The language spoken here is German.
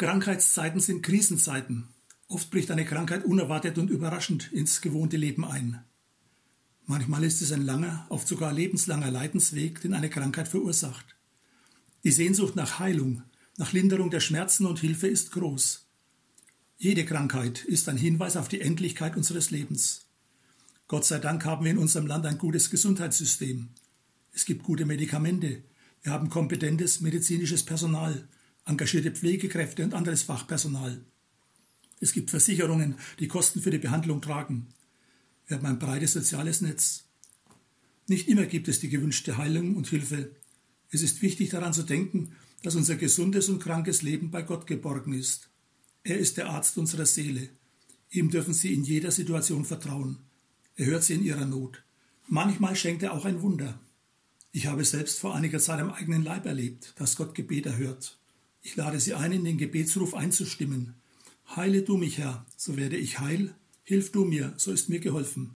Krankheitszeiten sind Krisenzeiten. Oft bricht eine Krankheit unerwartet und überraschend ins gewohnte Leben ein. Manchmal ist es ein langer, oft sogar lebenslanger Leidensweg, den eine Krankheit verursacht. Die Sehnsucht nach Heilung, nach Linderung der Schmerzen und Hilfe ist groß. Jede Krankheit ist ein Hinweis auf die Endlichkeit unseres Lebens. Gott sei Dank haben wir in unserem Land ein gutes Gesundheitssystem. Es gibt gute Medikamente. Wir haben kompetentes medizinisches Personal engagierte Pflegekräfte und anderes Fachpersonal. Es gibt Versicherungen, die Kosten für die Behandlung tragen. Wir haben ein breites soziales Netz. Nicht immer gibt es die gewünschte Heilung und Hilfe. Es ist wichtig daran zu denken, dass unser gesundes und krankes Leben bei Gott geborgen ist. Er ist der Arzt unserer Seele. Ihm dürfen Sie in jeder Situation vertrauen. Er hört Sie in Ihrer Not. Manchmal schenkt er auch ein Wunder. Ich habe selbst vor einiger Zeit am eigenen Leib erlebt, dass Gott Gebet erhört. Ich lade Sie ein, in den Gebetsruf einzustimmen. Heile du mich, Herr, so werde ich heil. Hilf du mir, so ist mir geholfen.